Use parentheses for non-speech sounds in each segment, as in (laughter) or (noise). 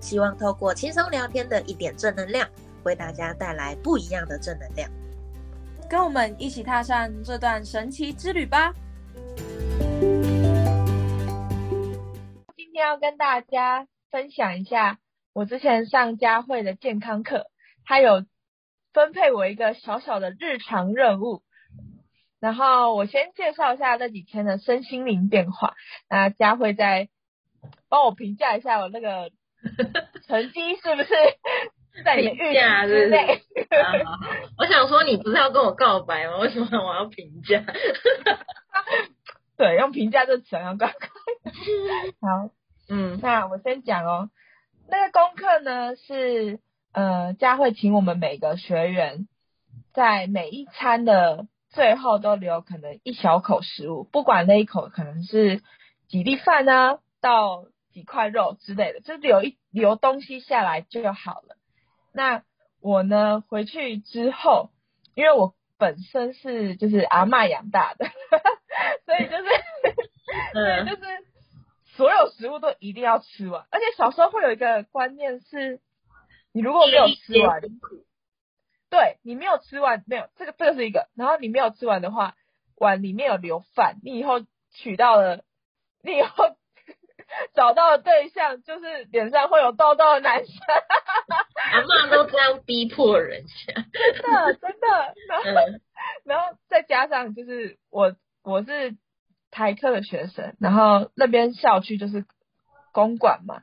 希望透过轻松聊天的一点正能量，为大家带来不一样的正能量。跟我们一起踏上这段神奇之旅吧！今天要跟大家分享一下我之前上佳慧的健康课，他有分配我一个小小的日常任务。然后我先介绍一下这几天的身心灵变化，那佳慧再帮我评价一下我那个 (laughs) 成绩是不是？(laughs) 在你预价之内，(laughs) 我想说你不是要跟我告白吗？为什么我要评价？对，用评价这词要告白。好，嗯，那我先讲哦。那个功课呢是呃，佳慧请我们每个学员在每一餐的最后都留可能一小口食物，不管那一口可能是几粒饭呢，到几块肉之类的，就留一留东西下来就好了。那我呢？回去之后，因为我本身是就是阿妈养大的，(laughs) 所以就是，(laughs) 所以，就是所有食物都一定要吃完。而且小时候会有一个观念是，你如果没有吃完，对你没有吃完，没有这个这个是一个。然后你没有吃完的话，碗里面有留饭，你以后取到了，你以后。找到的对象就是脸上会有痘痘的男生，(laughs) 阿妈都这样逼迫人家，真的真的。然后然后再加上就是我我是台科的学生，然后那边校区就是公馆嘛，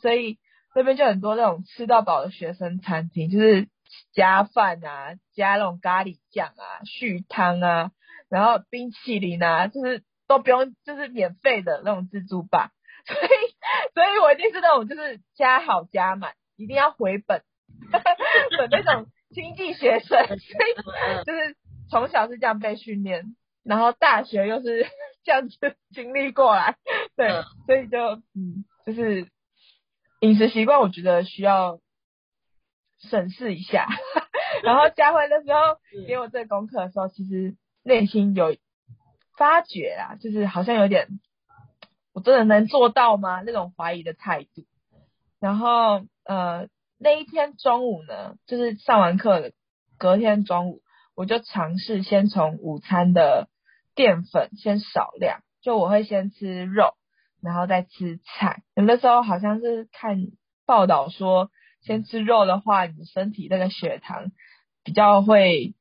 所以那边就很多那种吃到饱的学生餐厅，就是加饭啊，加那种咖喱酱啊，续汤啊，然后冰淇淋啊，就是都不用，就是免费的那种自助吧。所以，(laughs) 所以我一定是那种就是加好加满，一定要回本 (laughs) 的那种经济学生，所以就是从小是这样被训练，然后大学又是这样子经历过来，(laughs) 对，所以就嗯，就是饮食习惯，我觉得需要审视一下。然后佳慧的时候给我这个功课的时候，其实内心有发觉啊，就是好像有点。我真的能做到吗？那种怀疑的态度。然后呃，那一天中午呢，就是上完课，隔天中午，我就尝试先从午餐的淀粉先少量，就我会先吃肉，然后再吃菜。有的时候好像是看报道说，先吃肉的话，你身体那个血糖比较会。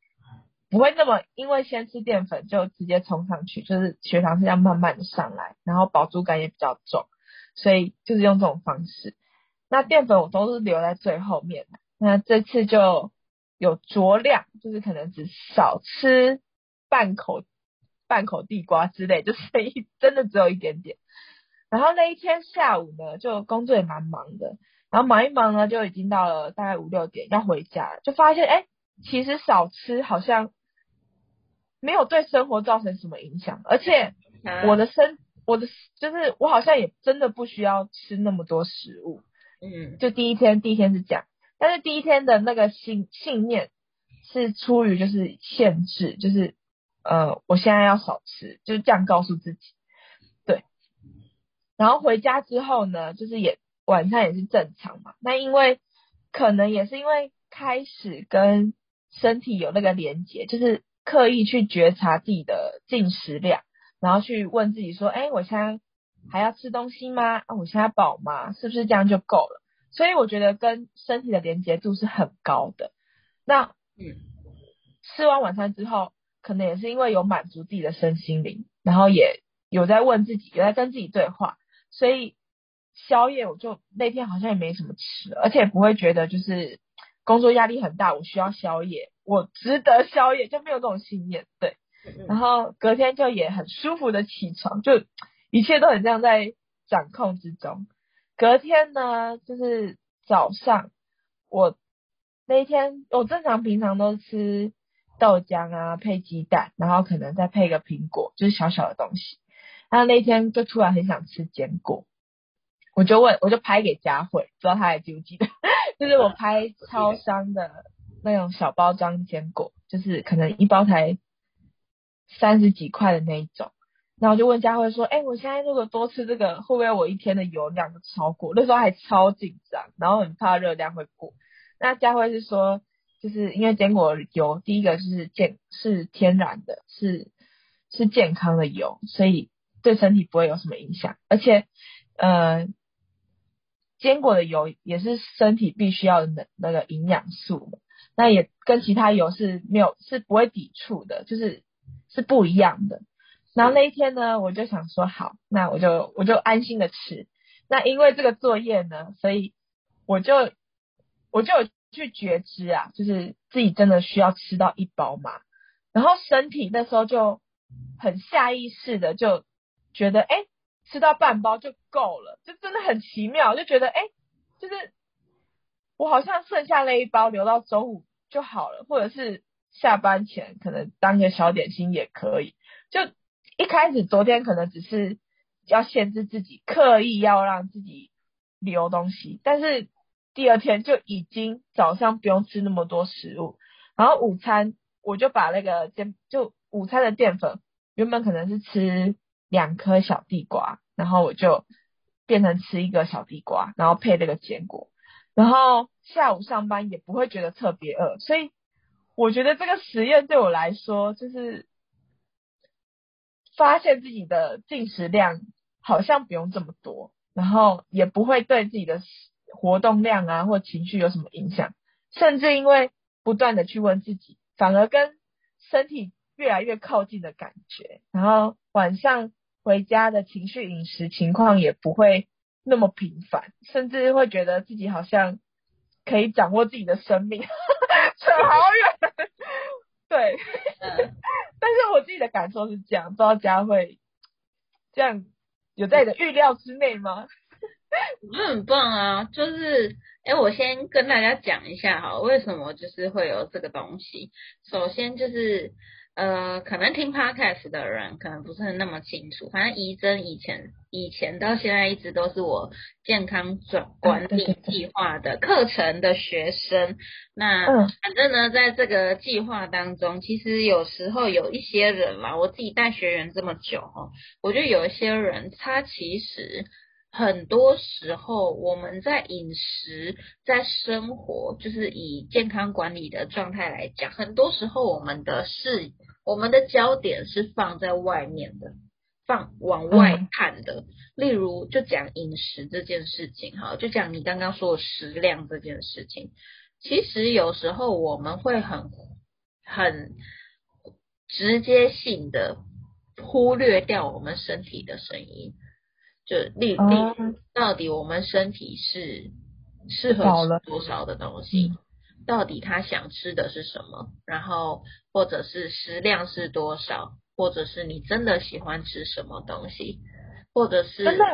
不会那么，因为先吃淀粉就直接冲上去，就是血糖是要慢慢的上来，然后饱足感也比较重，所以就是用这种方式。那淀粉我都是留在最后面，那这次就有酌量，就是可能只少吃半口半口地瓜之类，就是 (laughs) 一真的只有一点点。然后那一天下午呢，就工作也蛮忙的，然后忙一忙呢，就已经到了大概五六点要回家，就发现哎，其实少吃好像。没有对生活造成什么影响，而且我的身，我的就是我好像也真的不需要吃那么多食物，嗯，就第一天第一天是这样，但是第一天的那个信信念是出于就是限制，就是呃我现在要少吃，就是这样告诉自己，对，然后回家之后呢，就是也晚餐也是正常嘛，那因为可能也是因为开始跟身体有那个连接，就是。刻意去觉察自己的进食量，然后去问自己说：“哎，我现在还要吃东西吗？啊，我现在饱吗？是不是这样就够了？”所以我觉得跟身体的连接度是很高的。那嗯，吃完晚餐之后，可能也是因为有满足自己的身心灵，然后也有在问自己，有在跟自己对话，所以宵夜我就那天好像也没什么吃，而且不会觉得就是工作压力很大，我需要宵夜。我值得宵夜，就没有这种信念，对。然后隔天就也很舒服的起床，就一切都很像在掌控之中。隔天呢，就是早上，我那一天我正常平常都吃豆浆啊，配鸡蛋，然后可能再配个苹果，就是小小的东西。然后那天就突然很想吃坚果，我就问，我就拍给佳慧，不知道她还记不记得，(laughs) 就是我拍超商的那种小包装坚果，就是可能一包才三十几块的那一种。然后就问佳慧说：“哎，我现在如果多吃这个，会不会我一天的油量就超过？那时候还超紧张，然后很怕热量会过。那佳慧是说，就是因为坚果油，第一个是健是天然的，是是健康的油，所以对身体不会有什么影响。而且，呃，坚果的油也是身体必须要的那那个营养素，那也跟其他油是没有是不会抵触的，就是是不一样的。”然后那一天呢，我就想说好，那我就我就安心的吃。那因为这个作业呢，所以我就我就去觉知啊，就是自己真的需要吃到一包嘛。然后身体那时候就很下意识的就觉得，哎，吃到半包就够了，就真的很奇妙，就觉得，哎，就是我好像剩下那一包留到中午就好了，或者是下班前可能当个小点心也可以，就。一开始昨天可能只是要限制自己，刻意要让自己留东西，但是第二天就已经早上不用吃那么多食物，然后午餐我就把那个淀就午餐的淀粉原本可能是吃两颗小地瓜，然后我就变成吃一个小地瓜，然后配那个坚果，然后下午上班也不会觉得特别饿，所以我觉得这个实验对我来说就是。发现自己的进食量好像不用这么多，然后也不会对自己的活动量啊或情绪有什么影响，甚至因为不断的去问自己，反而跟身体越来越靠近的感觉。然后晚上回家的情绪饮食情况也不会那么频繁，甚至会觉得自己好像可以掌握自己的生命，(laughs) 扯好远。对。但是我自己的感受是这样，不知道佳慧这样有在你的预料之内吗？我觉得很棒啊，就是哎，我先跟大家讲一下哈，为什么就是会有这个东西。首先就是。呃，可能听 podcast 的人可能不是那么清楚。反正怡珍以前以前到现在一直都是我健康转管理计划的课程的学生。那反正呢，在这个计划当中，其实有时候有一些人嘛，我自己带学员这么久哦，我觉得有一些人他其实。很多时候，我们在饮食、在生活，就是以健康管理的状态来讲，很多时候我们的视、我们的焦点是放在外面的，放往外看的。例如，就讲饮食这件事情，哈，就讲你刚刚说的食量这件事情，其实有时候我们会很、很直接性的忽略掉我们身体的声音。就例例，到底我们身体是适合吃多少的东西？到底他想吃的是什么？然后或者是食量是多少？或者是你真的喜欢吃什么东西？或者是真的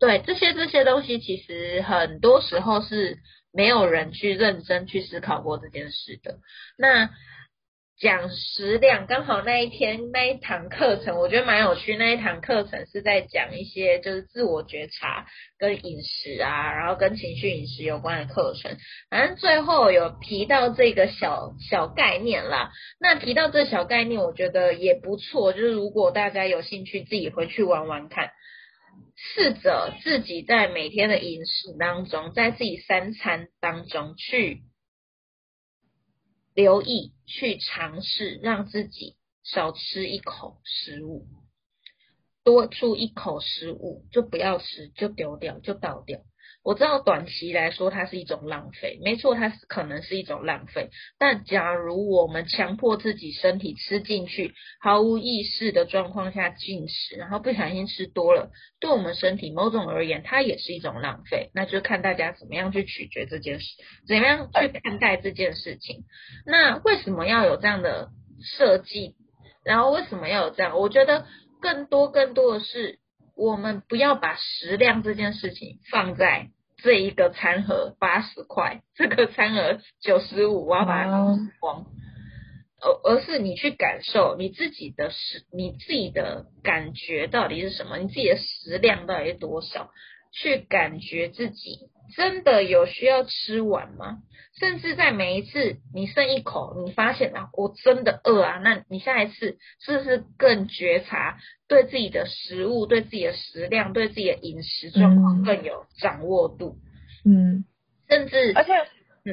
对这些这些东西，其实很多时候是没有人去认真去思考过这件事的。那。讲食量，刚好那一天那一堂课程，我觉得蛮有趣。那一堂课程是在讲一些就是自我觉察跟饮食啊，然后跟情绪饮食有关的课程。反正最后有提到这个小小概念啦。那提到这小概念，我觉得也不错。就是如果大家有兴趣，自己回去玩玩看，试着自己在每天的饮食当中，在自己三餐当中去。留意去尝试，让自己少吃一口食物，多出一口食物就不要吃，就丢掉，就倒掉。我知道短期来说它是一种浪费，没错，它是可能是一种浪费。但假如我们强迫自己身体吃进去，毫无意识的状况下进食，然后不小心吃多了，对我们身体某种而言，它也是一种浪费。那就看大家怎么样去取决这件事，怎么样去看待这件事情。那为什么要有这样的设计？然后为什么要有这样？我觉得更多更多的是，我们不要把食量这件事情放在。这一个餐盒八十块，这个餐盒九十五，我要把它吃光。而而是你去感受你自己的食，你自己的感觉到底是什么？你自己的食量到底是多少？去感觉自己真的有需要吃完吗？甚至在每一次你剩一口，你发现啊，我真的饿啊，那你下一次是不是更觉察对自己的食物、对自己的食量、对自己的饮食状况更有掌握度？嗯，甚至而且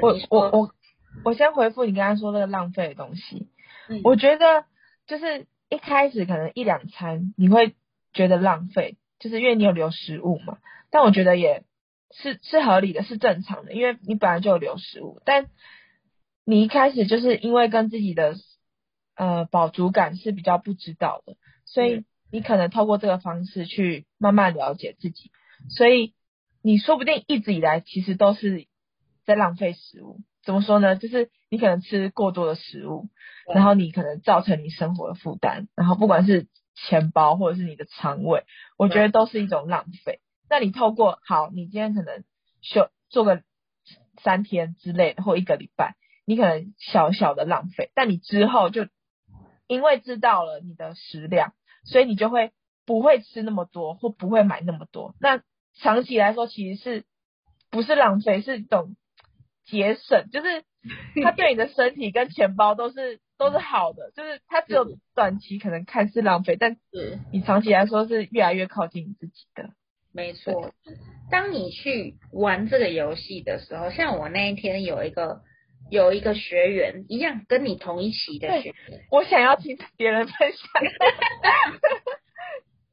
我我我我先回复你刚刚说那个浪费的东西，我觉得就是一开始可能一两餐你会觉得浪费，就是因为你有留食物嘛。但我觉得也是是合理的，是正常的，因为你本来就有留食物。但你一开始就是因为跟自己的呃饱足感是比较不知道的，所以你可能透过这个方式去慢慢了解自己。所以你说不定一直以来其实都是在浪费食物。怎么说呢？就是你可能吃过多的食物，然后你可能造成你生活的负担，然后不管是钱包或者是你的肠胃，我觉得都是一种浪费。那你透过好，你今天可能休做个三天之类的，或一个礼拜，你可能小小的浪费，但你之后就因为知道了你的食量，所以你就会不会吃那么多，或不会买那么多。那长期来说，其实是不是浪费，是一种节省，就是它对你的身体跟钱包都是都是好的，就是它只有短期可能看似浪费，但是你长期来说是越来越靠近你自己的。没错，当你去玩这个游戏的时候，像我那一天有一个有一个学员一样，跟你同一期的学员，我想要听别人分享。(laughs)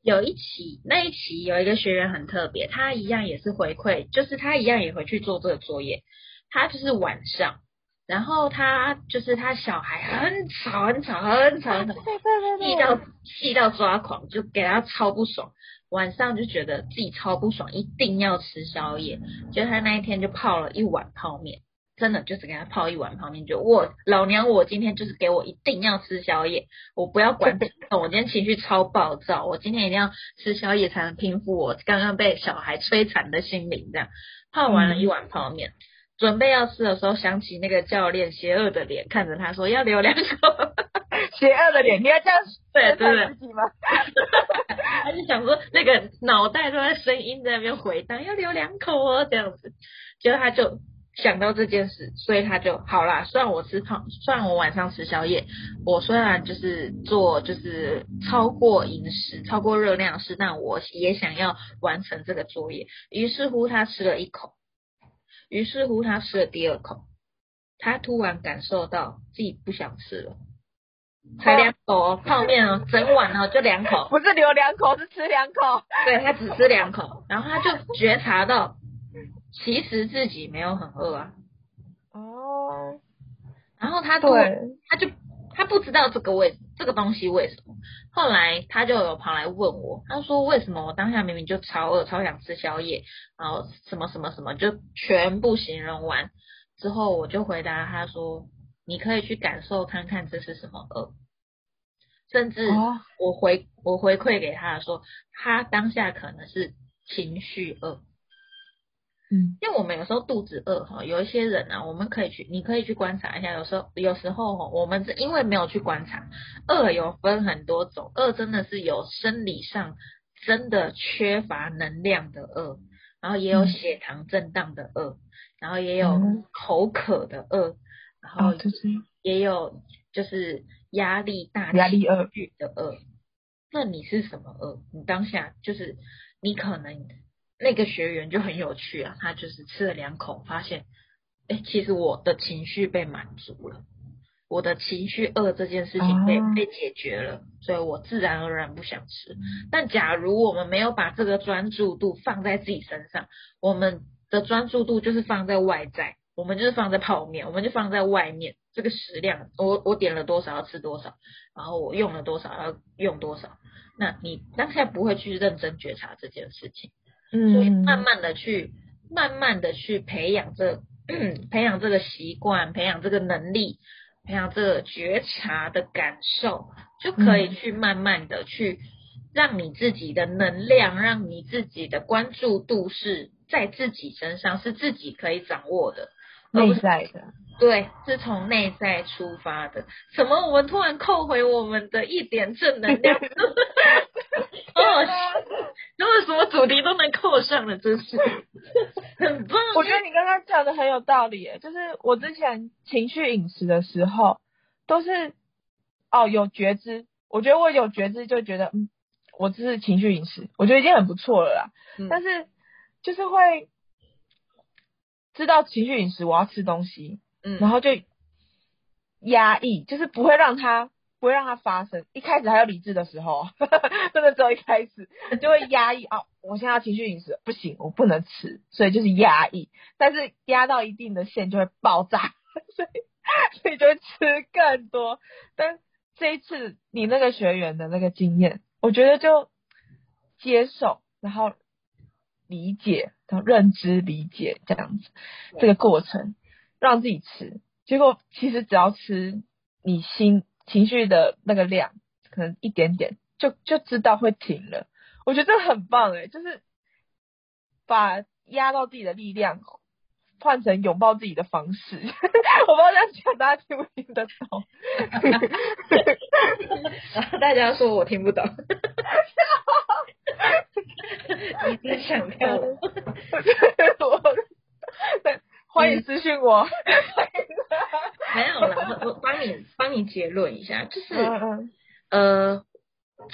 有一期那一期有一个学员很特别，他一样也是回馈，就是他一样也回去做这个作业，他就是晚上，然后他就是他小孩很吵很吵很吵的，气到气到抓狂，就给他超不爽。晚上就觉得自己超不爽，一定要吃宵夜。就他那一天就泡了一碗泡面，真的就是给他泡一碗泡面，就我老娘我今天就是给我一定要吃宵夜，我不要管 (laughs) 我今天情绪超暴躁，我今天一定要吃宵夜才能平复我刚刚被小孩摧残的心灵。这样泡完了一碗泡面，准备要吃的时候，想起那个教练邪恶的脸看着他说要留两口。(laughs) 邪恶的脸，你要这样对对自己吗？他就 (laughs) 想说，那个脑袋都在声音在那边回荡，要留两口哦，这样子。结果他就想到这件事，所以他就好啦。虽然我吃胖，虽然我晚上吃宵夜，我虽然就是做就是超过饮食、超过热量是，但我也想要完成这个作业。于是乎，他吃了一口，于是乎他吃了第二口，他突然感受到自己不想吃了。才两口哦，泡面哦，整碗哦，就两口，不是留两口，是吃两口。对他只吃两口，然后他就觉察到，其实自己没有很饿啊。哦。然后他突然，他就他不知道这个为这个东西为什么，后来他就有跑来问我，他说为什么我当下明明就超饿，超想吃宵夜，然后什么什么什么就全部形容完之后，我就回答他说。你可以去感受看看这是什么饿，甚至我回我回馈给他说，他当下可能是情绪饿，嗯，因为我们有时候肚子饿哈，有一些人啊，我们可以去，你可以去观察一下，有时候有时候我们是因为没有去观察，饿有分很多种，饿真的是有生理上真的缺乏能量的饿，然后也有血糖震荡的饿，然后也有口渴的饿。然后也有就是压力大、压力饿的饿。那你是什么饿？你当下就是你可能那个学员就很有趣啊，他就是吃了两口，发现哎，其实我的情绪被满足了，我的情绪饿这件事情被被解决了，所以我自然而然不想吃。但假如我们没有把这个专注度放在自己身上，我们的专注度就是放在外在。我们就是放在泡面，我们就放在外面。这个食量，我我点了多少要吃多少，然后我用了多少要用多少。那你当下不会去认真觉察这件事情，嗯，所以慢慢的去，慢慢的去培养这，(clears throat) 培养这个习惯，培养这个能力，培养这个觉察的感受，就可以去慢慢的去让你自己的能量，让你自己的关注度是在自己身上，是自己可以掌握的，内在的。对，是从内在出发的。怎么？我们突然扣回我们的一点正能量？(laughs) (laughs) 哦，那么什么主题都能扣上了，真是 (laughs) 很棒。我觉得你刚刚讲的很有道理，就是我之前情绪饮食的时候，都是哦有觉知，我觉得我有觉知就觉得嗯，我这是情绪饮食，我觉得已经很不错了啦。但是就是会知道情绪饮食，我要吃东西。嗯，然后就压抑，就是不会让它不会让它发生。一开始还有理智的时候，(laughs) 真的只有一开始就会压抑哦，我现在要情绪饮食，不行，我不能吃，所以就是压抑。但是压到一定的线就会爆炸，(laughs) 所以所以就会吃更多。但这一次你那个学员的那个经验，我觉得就接受，然后理解，然后认知理解这样子，这个过程。让自己吃，结果其实只要吃你心情绪的那个量，可能一点点，就就知道会停了。我觉得这很棒诶，就是把压到自己的力量换成拥抱自己的方式。(laughs) 我不知道这样讲大家听不听得懂？(laughs) 大家说我听不懂。你想跳？(laughs) 我。欢迎私信我。没有了，我我帮你帮你结论一下，就是呃，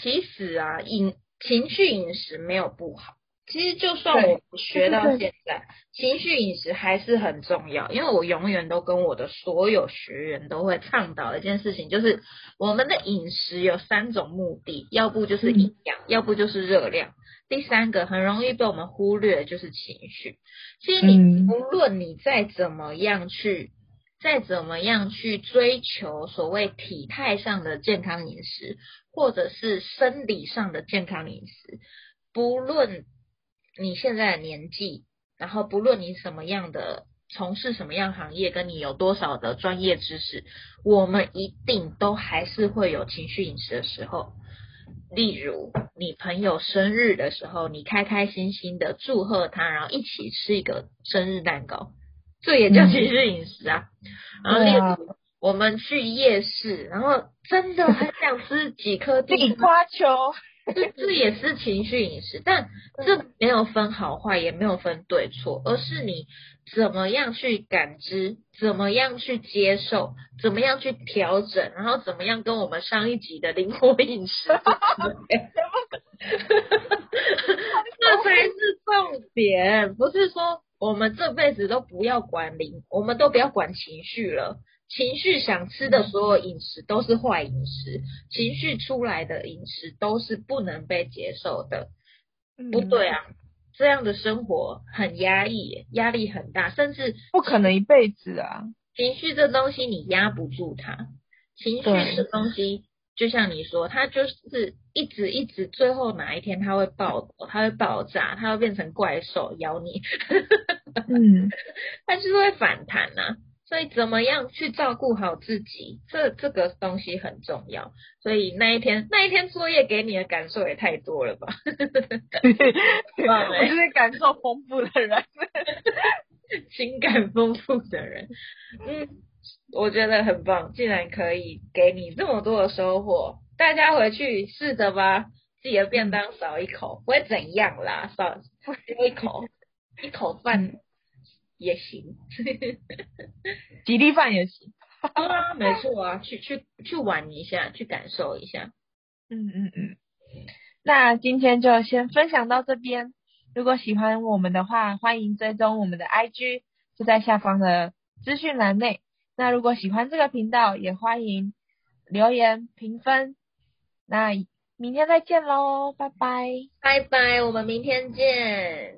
其实啊，饮情绪饮食没有不好。其实就算我学到现在，情绪饮食还是很重要，因为我永远都跟我的所有学员都会倡导一件事情，就是我们的饮食有三种目的，要不就是营养，要不就是热量。第三个很容易被我们忽略的，就是情绪。其实你无论你再怎么样去，再怎么样去追求所谓体态上的健康饮食，或者是生理上的健康饮食，不论你现在的年纪，然后不论你什么样的从事什么样行业，跟你有多少的专业知识，我们一定都还是会有情绪饮食的时候。例如，你朋友生日的时候，你开开心心的祝贺他，然后一起吃一个生日蛋糕，这也叫情绪饮食啊。然后例如，我们去夜市，然后真的很想吃几颗地瓜球，这这也是情绪饮食，但这没有分好坏，也没有分对错，而是你。怎么样去感知？怎么样去接受？怎么样去调整？然后怎么样跟我们上一集的灵活饮食？(laughs) (laughs) (laughs) 这才是重点，不是说我们这辈子都不要管灵，我们都不要管情绪了。情绪想吃的所有饮食都是坏饮食，情绪出来的饮食都是不能被接受的，不对啊。这样的生活很压抑，压力很大，甚至不可能一辈子啊。情绪这东西你压不住它，情绪这东西就像你说，它就是一直一直，最后哪一天它会爆，它会爆炸，它会变成怪兽咬你。嗯，(laughs) 它就是会反弹呐。所以怎么样去照顾好自己，这这个东西很重要。所以那一天那一天作业给你的感受也太多了吧？(laughs) 我就是感受丰富的人，(laughs) 情感丰富的人。嗯，我觉得很棒，竟然可以给你这么多的收获。大家回去试着吧，自己的便当少一口不会怎样啦，少 (laughs) 一口一口饭。也行，几粒饭也行。啊，(laughs) 没错啊，去去去玩一下，去感受一下。嗯嗯嗯。那今天就先分享到这边。如果喜欢我们的话，欢迎追踪我们的 IG，就在下方的资讯栏内。那如果喜欢这个频道，也欢迎留言评分。那明天再见喽，拜拜，拜拜，我们明天见。